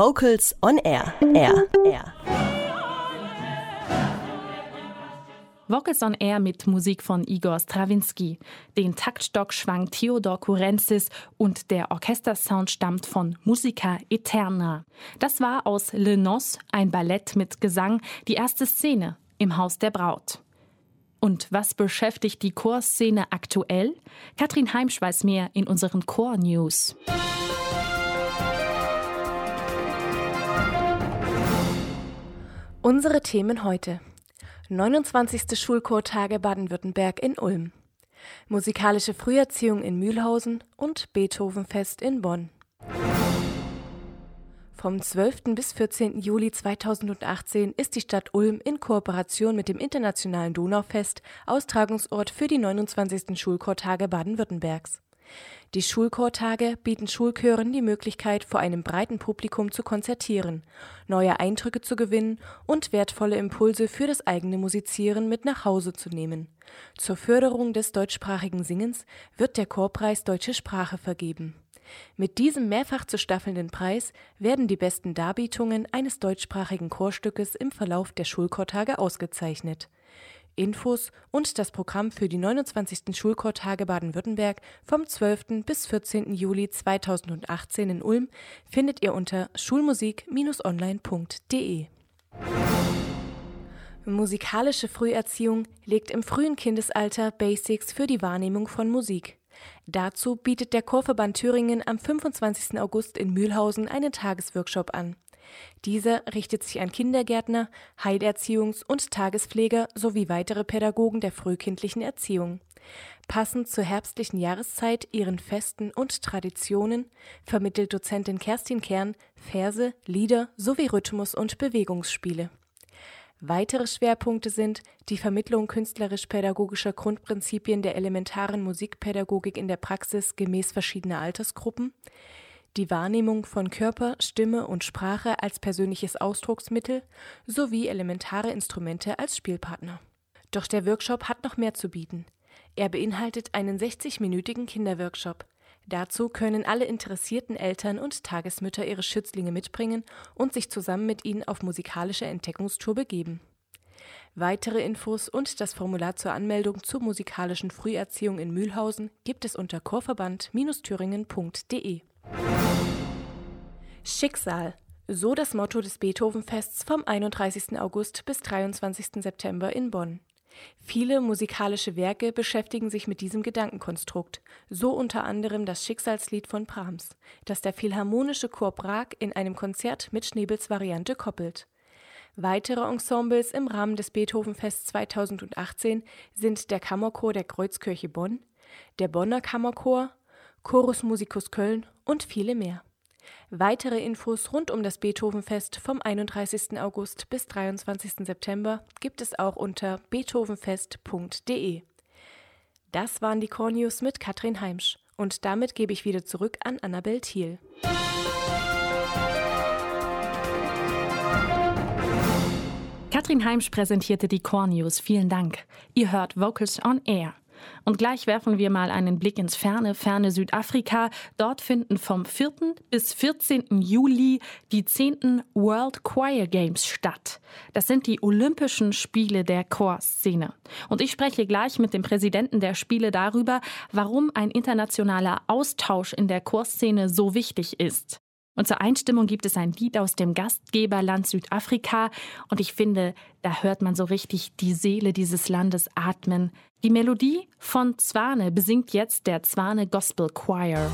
Vocals on Air. Air. Air. Vocals on Air mit Musik von Igor Strawinski. Den Taktstock schwang Theodor Kurenzis und der Orchestersound stammt von Musica Eterna. Das war aus Le Nos, ein Ballett mit Gesang, die erste Szene im Haus der Braut. Und was beschäftigt die Chorszene aktuell? Katrin Heimsch weiß mehr in unseren Chor Unsere Themen heute. 29. Schulchortage Baden-Württemberg in Ulm. Musikalische Früherziehung in Mühlhausen und Beethovenfest in Bonn. Vom 12. bis 14. Juli 2018 ist die Stadt Ulm in Kooperation mit dem Internationalen Donaufest Austragungsort für die 29. Schulchortage Baden-Württembergs. Die Schulchortage bieten Schulchören die Möglichkeit, vor einem breiten Publikum zu konzertieren, neue Eindrücke zu gewinnen und wertvolle Impulse für das eigene Musizieren mit nach Hause zu nehmen. Zur Förderung des deutschsprachigen Singens wird der Chorpreis Deutsche Sprache vergeben. Mit diesem mehrfach zu staffelnden Preis werden die besten Darbietungen eines deutschsprachigen Chorstückes im Verlauf der Schulchortage ausgezeichnet. Infos und das Programm für die 29. Schulchortage Baden-Württemberg vom 12. bis 14. Juli 2018 in Ulm findet ihr unter schulmusik-online.de. Musikalische Früherziehung legt im frühen Kindesalter Basics für die Wahrnehmung von Musik. Dazu bietet der Chorverband Thüringen am 25. August in Mühlhausen einen Tagesworkshop an. Dieser richtet sich an Kindergärtner, Heilerziehungs- und Tagespfleger sowie weitere Pädagogen der frühkindlichen Erziehung. Passend zur herbstlichen Jahreszeit, ihren Festen und Traditionen vermittelt Dozentin Kerstin Kern Verse, Lieder sowie Rhythmus- und Bewegungsspiele. Weitere Schwerpunkte sind die Vermittlung künstlerisch-pädagogischer Grundprinzipien der elementaren Musikpädagogik in der Praxis gemäß verschiedener Altersgruppen, die Wahrnehmung von Körper, Stimme und Sprache als persönliches Ausdrucksmittel sowie elementare Instrumente als Spielpartner. Doch der Workshop hat noch mehr zu bieten. Er beinhaltet einen 60-minütigen Kinderworkshop. Dazu können alle interessierten Eltern und Tagesmütter ihre Schützlinge mitbringen und sich zusammen mit ihnen auf musikalische Entdeckungstour begeben. Weitere Infos und das Formular zur Anmeldung zur musikalischen Früherziehung in Mühlhausen gibt es unter chorverband-thüringen.de. Schicksal. So das Motto des Beethovenfests vom 31. August bis 23. September in Bonn. Viele musikalische Werke beschäftigen sich mit diesem Gedankenkonstrukt, so unter anderem das Schicksalslied von Brahms, das der Philharmonische Chor Prag in einem Konzert mit Schnebels Variante koppelt. Weitere Ensembles im Rahmen des Beethovenfests 2018 sind der Kammerchor der Kreuzkirche Bonn, der Bonner Kammerchor, Chorus Musicus Köln und viele mehr. Weitere Infos rund um das Beethovenfest vom 31. August bis 23. September gibt es auch unter beethovenfest.de. Das waren die Core News mit Katrin Heimsch und damit gebe ich wieder zurück an Annabel Thiel. Katrin Heimsch präsentierte die Core News. Vielen Dank. Ihr hört Vocals on Air. Und gleich werfen wir mal einen Blick ins ferne, ferne Südafrika. Dort finden vom 4. bis 14. Juli die 10. World Choir Games statt. Das sind die Olympischen Spiele der Chorszene. Und ich spreche gleich mit dem Präsidenten der Spiele darüber, warum ein internationaler Austausch in der Chorszene so wichtig ist. Und zur Einstimmung gibt es ein Lied aus dem Gastgeberland Südafrika. Und ich finde, da hört man so richtig die Seele dieses Landes atmen. Die Melodie von Zwane besingt jetzt der Zwane Gospel Choir.